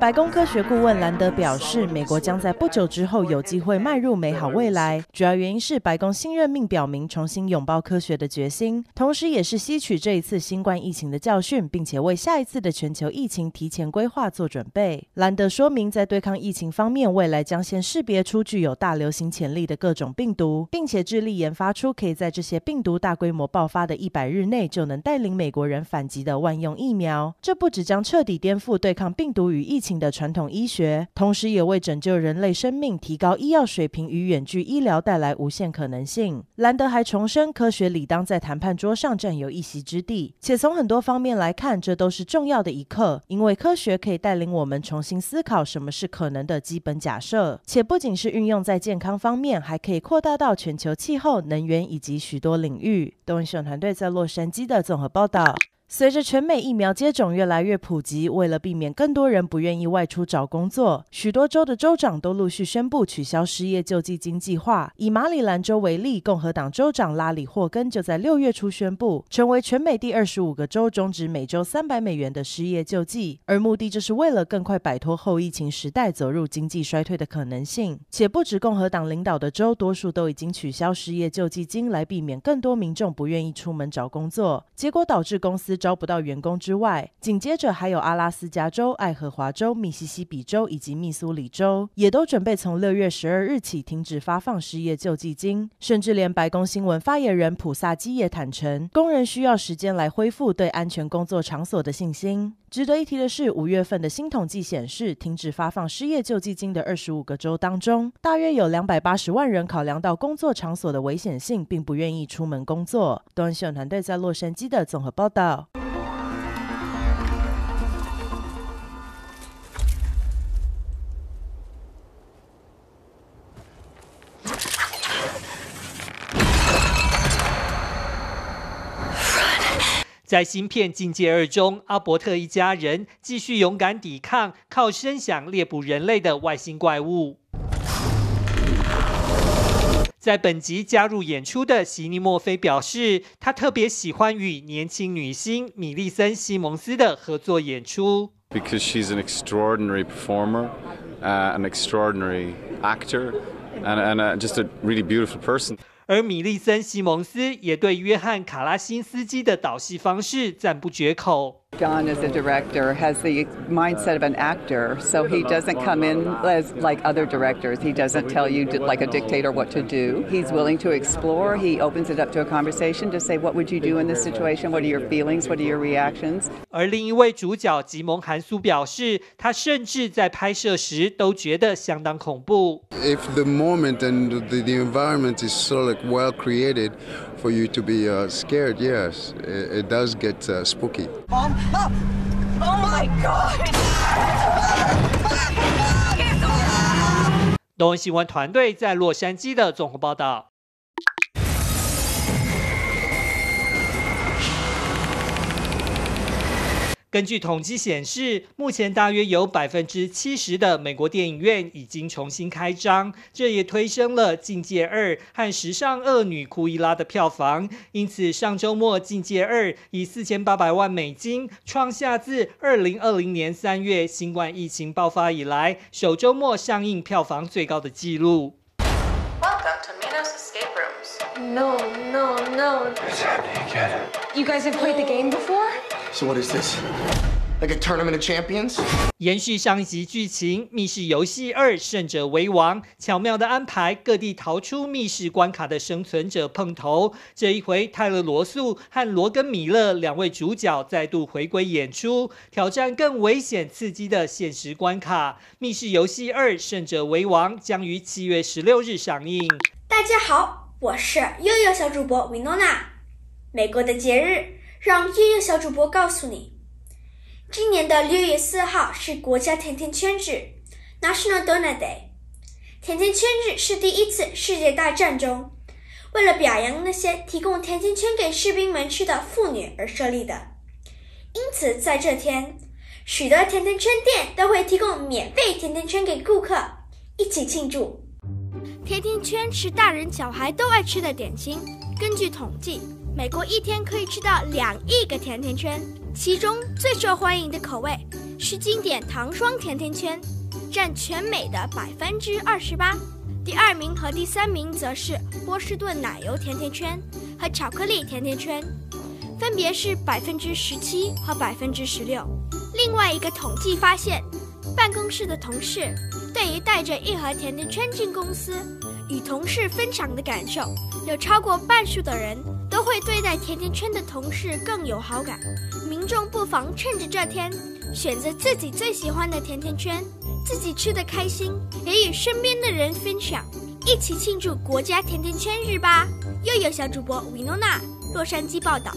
白宫科学顾问兰德表示，美国将在不久之后有机会迈入美好未来，主要原因是白宫新任命表明重新拥抱科学的决心，同时也是吸取这一次新冠疫情的教训，并且为下一次的全球疫情提前规划做准备。兰德说明，在对抗疫情方面，未来将先识别出具有大流行潜力的各种病毒，并且致力研发出可以在这些病毒大规模爆发的一百日内就能带领美国人反击的万用疫苗。这不只将彻底颠覆对抗病毒与疫情的传统医学，同时也为拯救人类生命、提高医药水平与远距医疗带来无限可能性。兰德还重申，科学理当在谈判桌上占有一席之地，且从很多方面来看，这都是重要的一刻，因为科学可以带领我们重新思考什么是可能的基本假设，且不仅是运用在健康方面，还可以扩大到全球气候、能源以及许多领域。东新闻团队在洛杉矶的综合报道。随着全美疫苗接种越来越普及，为了避免更多人不愿意外出找工作，许多州的州长都陆续宣布取消失业救济金计划。以马里兰州为例，共和党州长拉里·霍根就在六月初宣布，成为全美第二十五个州终止每周三百美元的失业救济，而目的就是为了更快摆脱后疫情时代走入经济衰退的可能性。且不止共和党领导的州，多数都已经取消失业救济金，来避免更多民众不愿意出门找工作，结果导致公司。招不到员工之外，紧接着还有阿拉斯加州、爱荷华州、密西西比州以及密苏里州，也都准备从六月十二日起停止发放失业救济金。甚至连白宫新闻发言人普萨基也坦承，工人需要时间来恢复对安全工作场所的信心。值得一提的是，五月份的新统计显示，停止发放失业救济金的二十五个州当中，大约有两百八十万人考量到工作场所的危险性，并不愿意出门工作。东森新闻团队在洛杉矶的综合报道。在新片《境界二》中，阿伯特一家人继续勇敢抵抗靠声响猎捕人类的外星怪物。在本集加入演出的席尼墨菲表示，他特别喜欢与年轻女星米莉森西蒙斯的合作演出。Because she's an extraordinary performer, an extraordinary actor, and just a really beautiful person. 而米利森·西蒙斯也对约翰·卡拉辛斯基的导戏方式赞不绝口。John, as a director, has the mindset of an actor, so he doesn't come in as like other directors. He doesn't tell you like a dictator what to do. He's willing to explore. He opens it up to a conversation to say, what would you do in this situation? What are your feelings? What are your reactions? 而另一位主角吉蒙·韩苏表示，他甚至在拍摄时都觉得相当恐怖。If the moment and the, the environment is so like well created for you to be uh, scared, yes, it, it does get uh, spooky. Oh my God！东新闻团队在洛杉矶的综合报道。根据统计显示，目前大约有百分之七十的美国电影院已经重新开张，这也推升了《境界二》和《时尚恶女》库伊拉的票房。因此，上周末《境界二》以四千八百万美金创下自二零二零年三月新冠疫情爆发以来首周末上映票房最高的纪录。Welcome to Minos Escape Rooms. No, no, no. Happening again? You guys have played the game before? So what is this? Like a tournament of champions? 延续上一集剧情，《密室游戏二：胜者为王》巧妙的安排各地逃出密室关卡的生存者碰头。这一回，泰勒·罗素和罗根·米勒两位主角再度回归演出，挑战更危险刺激的现实关卡。《密室游戏二：胜者为王》将于七月十六日上映。大家好，我是悠悠小主播维诺娜。美国的节日。让悠悠小主播告诉你，今年的六月四号是国家甜甜圈日 （National Donut Day）。甜甜圈日是第一次世界大战中，为了表扬那些提供甜甜圈给士兵们吃的妇女而设立的。因此，在这天，许多甜甜圈店都会提供免费甜甜圈给顾客，一起庆祝。甜甜圈是大人小孩都爱吃的点心。根据统计，美国一天可以吃到两亿个甜甜圈，其中最受欢迎的口味是经典糖霜甜甜圈，占全美的百分之二十八。第二名和第三名则是波士顿奶油甜甜圈和巧克力甜甜圈，分别是百分之十七和百分之十六。另外一个统计发现，办公室的同事对于带着一盒甜甜圈进公司与同事分享的感受，有超过半数的人都会对待甜甜圈的同事更有好感。民众不妨趁着这天，选择自己最喜欢的甜甜圈，自己吃的开心，也与身边的人分享，一起庆祝国家甜甜圈日吧。又有小主播维诺娜，洛杉矶报道。